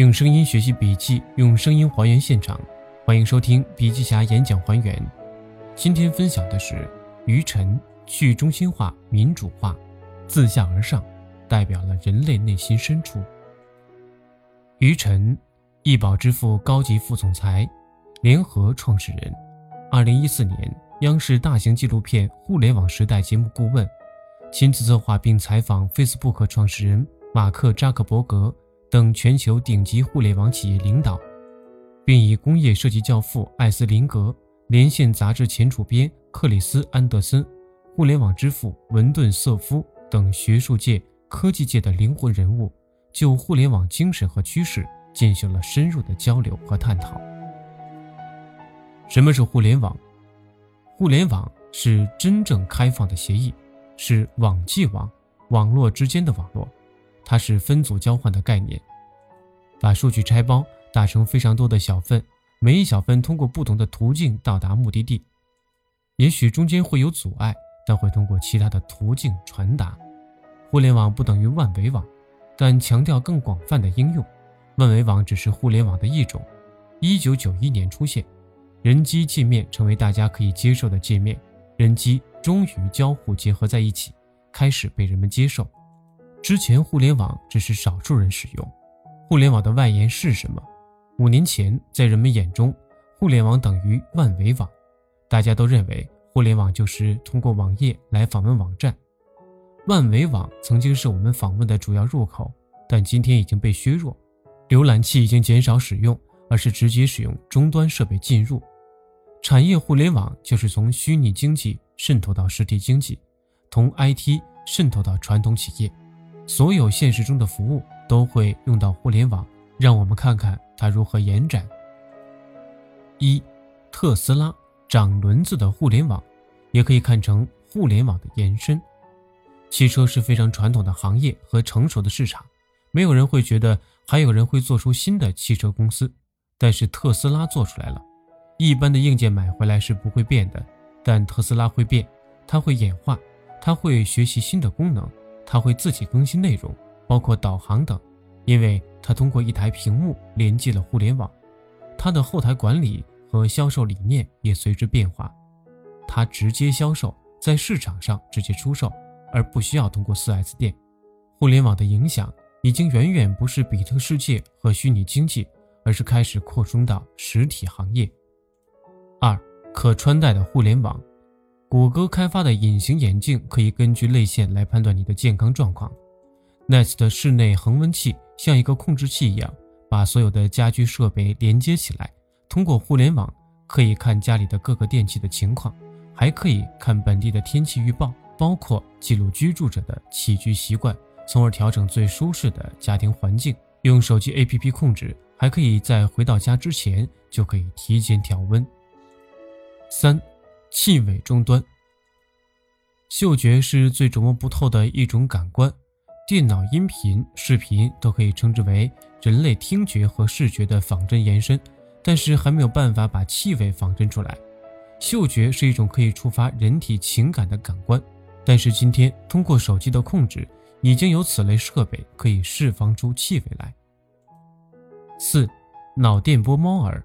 用声音学习笔记，用声音还原现场。欢迎收听笔记侠演讲还原。今天分享的是于晨去中心化、民主化，自下而上，代表了人类内心深处。于晨，易宝支付高级副总裁，联合创始人，二零一四年央视大型纪录片《互联网时代》节目顾问，亲自策划并采访 Facebook 创始人马克扎克伯格。等全球顶级互联网企业领导，并以工业设计教父艾斯林格、连线杂志前主编克里斯安德森、互联网之父文顿瑟夫等学术界、科技界的灵魂人物，就互联网精神和趋势进行了深入的交流和探讨。什么是互联网？互联网是真正开放的协议，是网际网，网络之间的网络。它是分组交换的概念，把数据拆包打成非常多的小份，每一小份通过不同的途径到达目的地，也许中间会有阻碍，但会通过其他的途径传达。互联网不等于万维网，但强调更广泛的应用。万维网只是互联网的一种。一九九一年出现，人机界面成为大家可以接受的界面，人机终于交互结合在一起，开始被人们接受。之前互联网只是少数人使用，互联网的外延是什么？五年前，在人们眼中，互联网等于万维网，大家都认为互联网就是通过网页来访问网站。万维网曾经是我们访问的主要入口，但今天已经被削弱，浏览器已经减少使用，而是直接使用终端设备进入。产业互联网就是从虚拟经济渗透到实体经济，从 IT 渗透到传统企业。所有现实中的服务都会用到互联网，让我们看看它如何延展。一，特斯拉长轮子的互联网，也可以看成互联网的延伸。汽车是非常传统的行业和成熟的市场，没有人会觉得还有人会做出新的汽车公司，但是特斯拉做出来了。一般的硬件买回来是不会变的，但特斯拉会变，它会演化，它会学习新的功能。它会自己更新内容，包括导航等，因为它通过一台屏幕连接了互联网。它的后台管理和销售理念也随之变化。它直接销售，在市场上直接出售，而不需要通过 4S 店。互联网的影响已经远远不是比特世界和虚拟经济，而是开始扩充到实体行业。二，可穿戴的互联网。谷歌开发的隐形眼镜可以根据泪腺来判断你的健康状况。Nest 的室内恒温器像一个控制器一样，把所有的家居设备连接起来，通过互联网可以看家里的各个电器的情况，还可以看本地的天气预报，包括记录居住者的起居习惯，从而调整最舒适的家庭环境。用手机 APP 控制，还可以在回到家之前就可以提前调温。三。气味终端，嗅觉是最琢磨不透的一种感官，电脑、音频、视频都可以称之为人类听觉和视觉的仿真延伸，但是还没有办法把气味仿真出来。嗅觉是一种可以触发人体情感的感官，但是今天通过手机的控制，已经有此类设备可以释放出气味来。四，脑电波猫耳，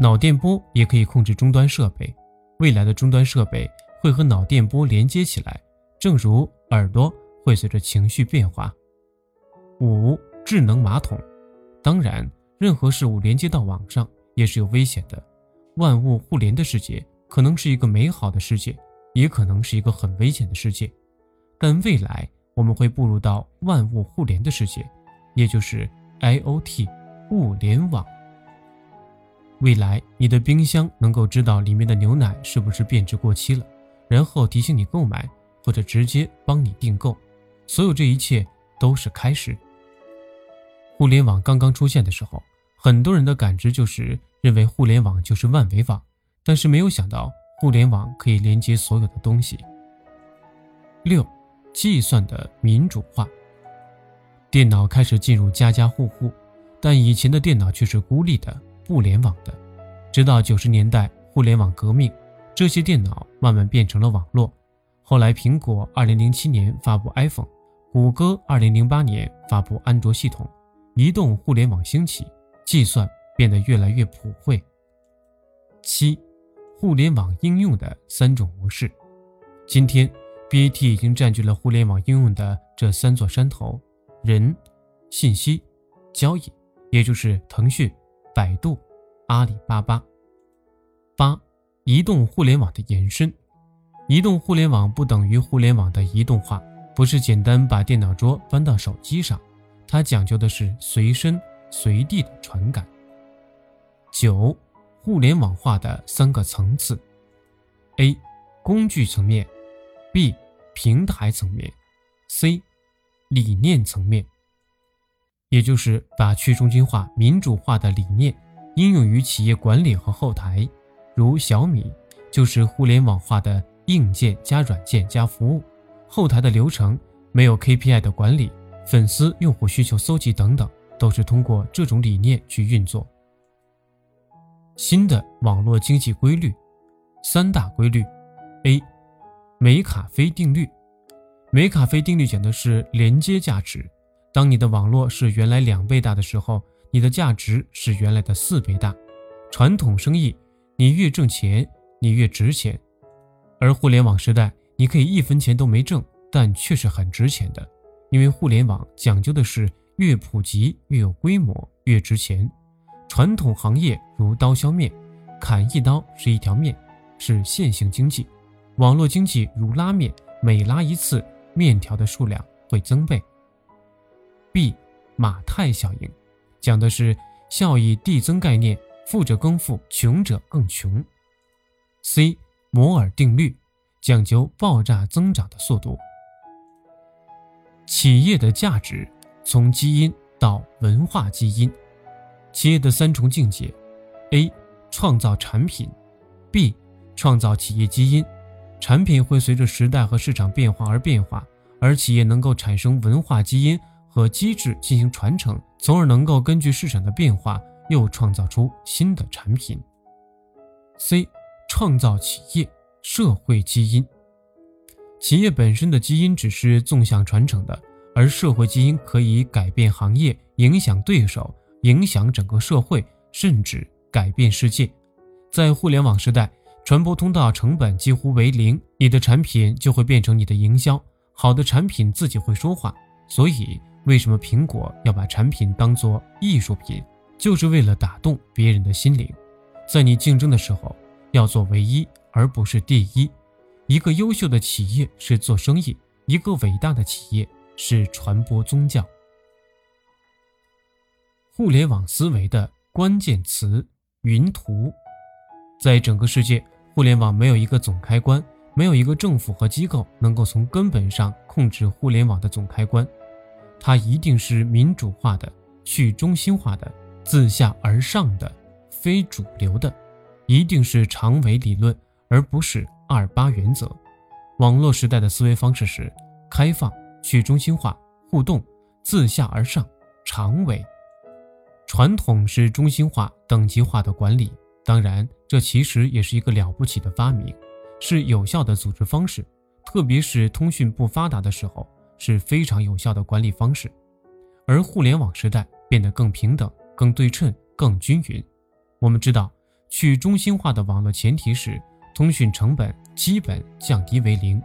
脑电波也可以控制终端设备。未来的终端设备会和脑电波连接起来，正如耳朵会随着情绪变化。五、智能马桶，当然，任何事物连接到网上也是有危险的。万物互联的世界可能是一个美好的世界，也可能是一个很危险的世界。但未来我们会步入到万物互联的世界，也就是 IOT 物联网。未来，你的冰箱能够知道里面的牛奶是不是变质过期了，然后提醒你购买，或者直接帮你订购。所有这一切都是开始。互联网刚刚出现的时候，很多人的感知就是认为互联网就是万维网，但是没有想到互联网可以连接所有的东西。六，计算的民主化。电脑开始进入家家户户，但以前的电脑却是孤立的。不联网的，直到九十年代互联网革命，这些电脑慢慢变成了网络。后来，苹果二零零七年发布 iPhone，谷歌二零零八年发布安卓系统，移动互联网兴起，计算变得越来越普惠。七，互联网应用的三种模式。今天，BAT 已经占据了互联网应用的这三座山头：人、信息、交易，也就是腾讯、百度、阿里巴巴。八，移动互联网的延伸。移动互联网不等于互联网的移动化，不是简单把电脑桌搬到手机上，它讲究的是随身随地的传感。九，互联网化的三个层次：A，工具层面；B，平台层面；C，理念层面。也就是把去中心化、民主化的理念应用于企业管理和后台，如小米就是互联网化的。硬件加软件加服务，后台的流程没有 KPI 的管理，粉丝用户需求搜集等等，都是通过这种理念去运作。新的网络经济规律，三大规律：A. 梅卡菲定律。梅卡菲定律讲的是连接价值。当你的网络是原来两倍大的时候，你的价值是原来的四倍大。传统生意，你越挣钱，你越值钱。而互联网时代，你可以一分钱都没挣，但却是很值钱的，因为互联网讲究的是越普及越有规模越值钱。传统行业如刀削面，砍一刀是一条面，是线性经济；网络经济如拉面，每拉一次面条的数量会增倍。B 马太效应，讲的是效益递增概念，富者更富，穷者更穷。C 摩尔定律讲究爆炸增长的速度。企业的价值从基因到文化基因，企业的三重境界：A. 创造产品；B. 创造企业基因。产品会随着时代和市场变化而变化，而企业能够产生文化基因和机制进行传承，从而能够根据市场的变化又创造出新的产品。C. 创造企业社会基因，企业本身的基因只是纵向传承的，而社会基因可以改变行业，影响对手，影响整个社会，甚至改变世界。在互联网时代，传播通道成本几乎为零，你的产品就会变成你的营销。好的产品自己会说话，所以为什么苹果要把产品当做艺术品，就是为了打动别人的心灵。在你竞争的时候。要做唯一，而不是第一。一个优秀的企业是做生意，一个伟大的企业是传播宗教。互联网思维的关键词：云图。在整个世界，互联网没有一个总开关，没有一个政府和机构能够从根本上控制互联网的总开关。它一定是民主化的、去中心化的、自下而上的、非主流的。一定是长尾理论，而不是二八原则。网络时代的思维方式是开放、去中心化、互动、自下而上、长尾。传统是中心化、等级化的管理，当然，这其实也是一个了不起的发明，是有效的组织方式，特别是通讯不发达的时候，是非常有效的管理方式。而互联网时代变得更平等、更对称、更均匀。我们知道。去中心化的网络前提是通讯成本基本降低为零，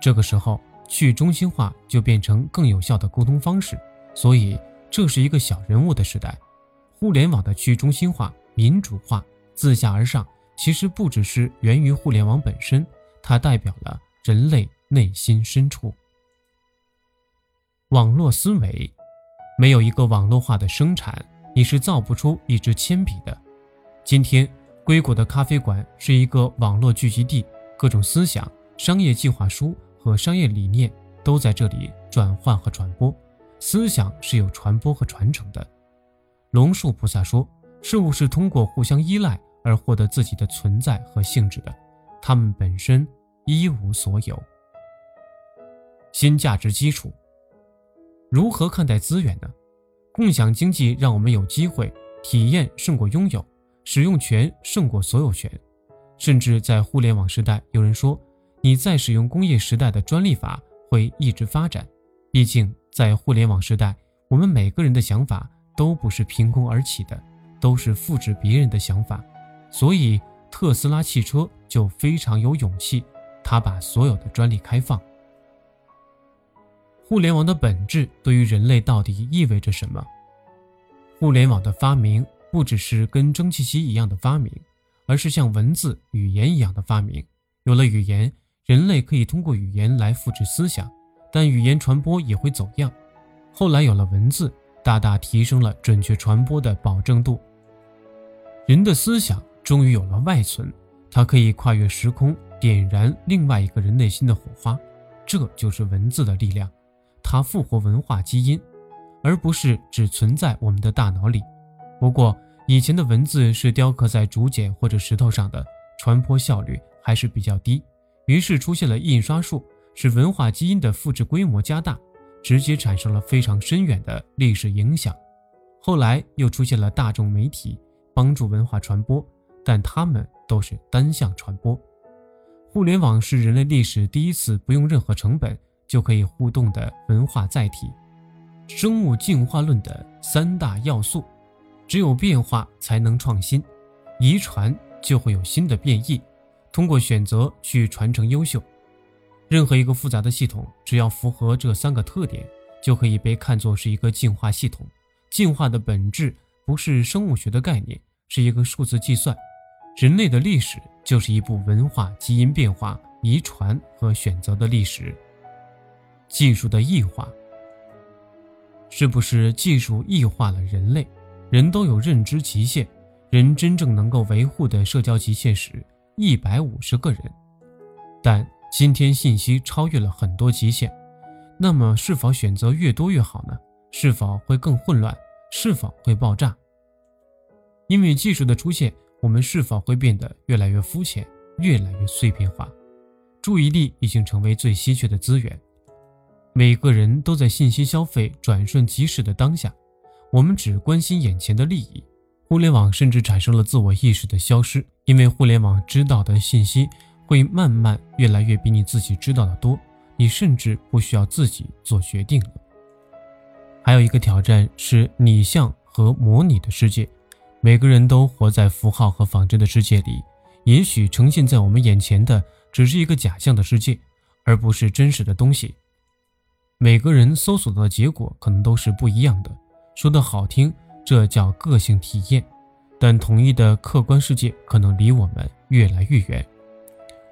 这个时候去中心化就变成更有效的沟通方式。所以这是一个小人物的时代。互联网的去中心化、民主化、自下而上，其实不只是源于互联网本身，它代表了人类内心深处。网络思维，没有一个网络化的生产，你是造不出一支铅笔的。今天。硅谷的咖啡馆是一个网络聚集地，各种思想、商业计划书和商业理念都在这里转换和传播。思想是有传播和传承的。龙树菩萨说：“事物是通过互相依赖而获得自己的存在和性质的，它们本身一无所有。”新价值基础，如何看待资源呢？共享经济让我们有机会体验胜过拥有。使用权胜过所有权，甚至在互联网时代，有人说你在使用工业时代的专利法会一直发展。毕竟在互联网时代，我们每个人的想法都不是凭空而起的，都是复制别人的想法。所以特斯拉汽车就非常有勇气，他把所有的专利开放。互联网的本质对于人类到底意味着什么？互联网的发明不只是跟蒸汽机一样的发明，而是像文字、语言一样的发明。有了语言，人类可以通过语言来复制思想，但语言传播也会走样。后来有了文字，大大提升了准确传播的保证度。人的思想终于有了外存，它可以跨越时空，点燃另外一个人内心的火花。这就是文字的力量，它复活文化基因。而不是只存在我们的大脑里。不过，以前的文字是雕刻在竹简或者石头上的，传播效率还是比较低。于是出现了印刷术，使文化基因的复制规模加大，直接产生了非常深远的历史影响。后来又出现了大众媒体，帮助文化传播，但它们都是单向传播。互联网是人类历史第一次不用任何成本就可以互动的文化载体。生物进化论的三大要素，只有变化才能创新，遗传就会有新的变异，通过选择去传承优秀。任何一个复杂的系统，只要符合这三个特点，就可以被看作是一个进化系统。进化的本质不是生物学的概念，是一个数字计算。人类的历史就是一部文化基因变化、遗传和选择的历史。技术的异化。是不是技术异化了人类？人都有认知极限，人真正能够维护的社交极限是一百五十个人。但今天信息超越了很多极限，那么是否选择越多越好呢？是否会更混乱？是否会爆炸？因为技术的出现，我们是否会变得越来越肤浅，越来越碎片化？注意力已经成为最稀缺的资源。每个人都在信息消费转瞬即逝的当下，我们只关心眼前的利益。互联网甚至产生了自我意识的消失，因为互联网知道的信息会慢慢越来越比你自己知道的多，你甚至不需要自己做决定了。还有一个挑战是拟像和模拟的世界，每个人都活在符号和仿真的世界里，也许呈现在我们眼前的只是一个假象的世界，而不是真实的东西。每个人搜索到的结果可能都是不一样的，说的好听，这叫个性体验，但统一的客观世界可能离我们越来越远。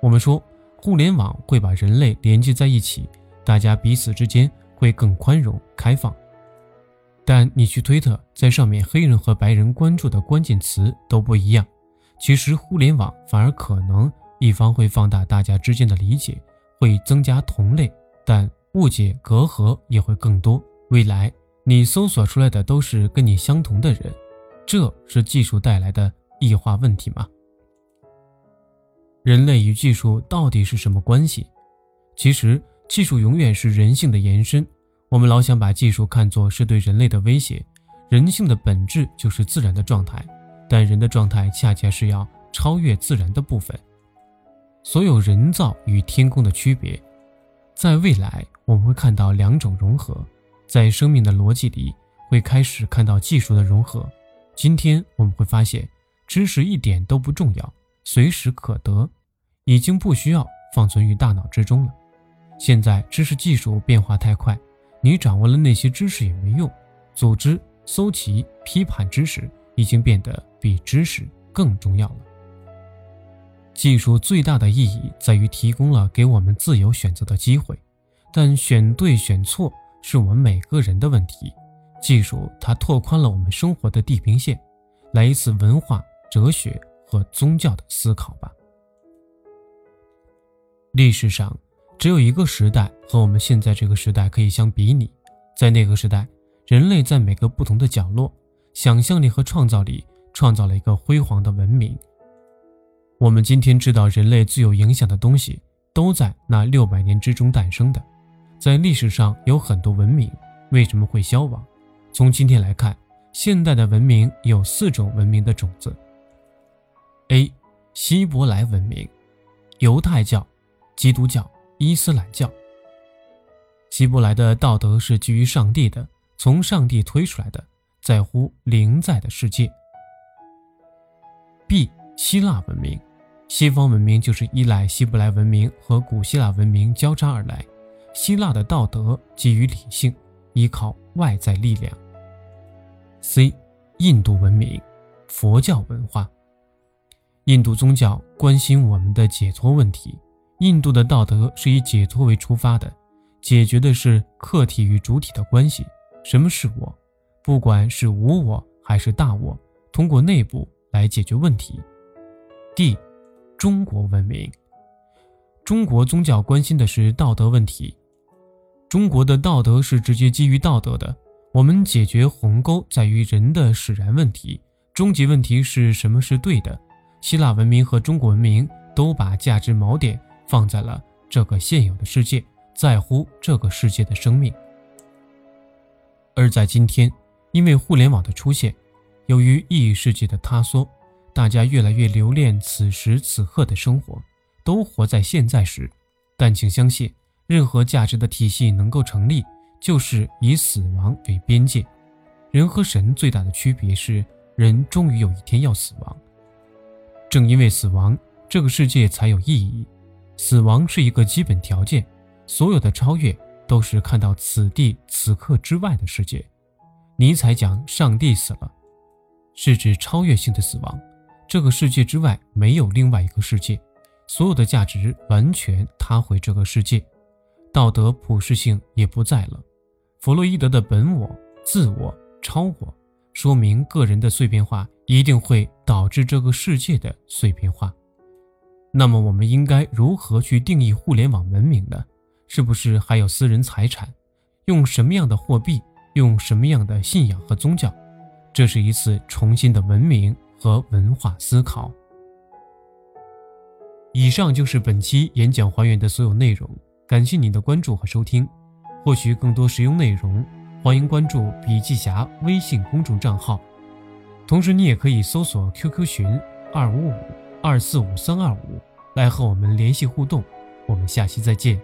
我们说，互联网会把人类连接在一起，大家彼此之间会更宽容开放。但你去推特，在上面黑人和白人关注的关键词都不一样。其实，互联网反而可能一方会放大大家之间的理解，会增加同类，但。误解隔阂也会更多。未来你搜索出来的都是跟你相同的人，这是技术带来的异化问题吗？人类与技术到底是什么关系？其实技术永远是人性的延伸。我们老想把技术看作是对人类的威胁，人性的本质就是自然的状态，但人的状态恰恰是要超越自然的部分。所有人造与天空的区别。在未来，我们会看到两种融合，在生命的逻辑里会开始看到技术的融合。今天我们会发现，知识一点都不重要，随时可得，已经不需要放存于大脑之中了。现在知识技术变化太快，你掌握了那些知识也没用。组织、搜集、批判知识已经变得比知识更重要了。技术最大的意义在于提供了给我们自由选择的机会，但选对选错是我们每个人的问题。技术它拓宽了我们生活的地平线，来一次文化、哲学和宗教的思考吧。历史上只有一个时代和我们现在这个时代可以相比拟，在那个时代，人类在每个不同的角落，想象力和创造力创造了一个辉煌的文明。我们今天知道，人类最有影响的东西都在那六百年之中诞生的。在历史上有很多文明为什么会消亡？从今天来看，现代的文明有四种文明的种子。A. 希伯来文明，犹太教、基督教、伊斯兰教。希伯来的道德是基于上帝的，从上帝推出来的，在乎灵在的世界。B. 希腊文明，西方文明就是依赖希伯来文明和古希腊文明交叉而来。希腊的道德基于理性，依靠外在力量。C. 印度文明，佛教文化。印度宗教关心我们的解脱问题，印度的道德是以解脱为出发的，解决的是客体与主体的关系。什么是我？不管是无我还是大我，通过内部来解决问题。D，中国文明。中国宗教关心的是道德问题，中国的道德是直接基于道德的。我们解决鸿沟在于人的使然问题，终极问题是什么是对的。希腊文明和中国文明都把价值锚点放在了这个现有的世界，在乎这个世界的生命。而在今天，因为互联网的出现，由于异世界的塌缩。大家越来越留恋此时此刻的生活，都活在现在时。但请相信，任何价值的体系能够成立，就是以死亡为边界。人和神最大的区别是，人终于有一天要死亡。正因为死亡，这个世界才有意义。死亡是一个基本条件，所有的超越都是看到此地此刻之外的世界。尼采讲上帝死了，是指超越性的死亡。这个世界之外没有另外一个世界，所有的价值完全塌回这个世界，道德普世性也不在了。弗洛伊德的本我、自我、超我，说明个人的碎片化一定会导致这个世界的碎片化。那么，我们应该如何去定义互联网文明呢？是不是还有私人财产？用什么样的货币？用什么样的信仰和宗教？这是一次重新的文明。和文化思考。以上就是本期演讲还原的所有内容，感谢你的关注和收听。获取更多实用内容，欢迎关注笔记侠微信公众账号。同时，你也可以搜索 QQ 群二五五二四五三二五来和我们联系互动。我们下期再见。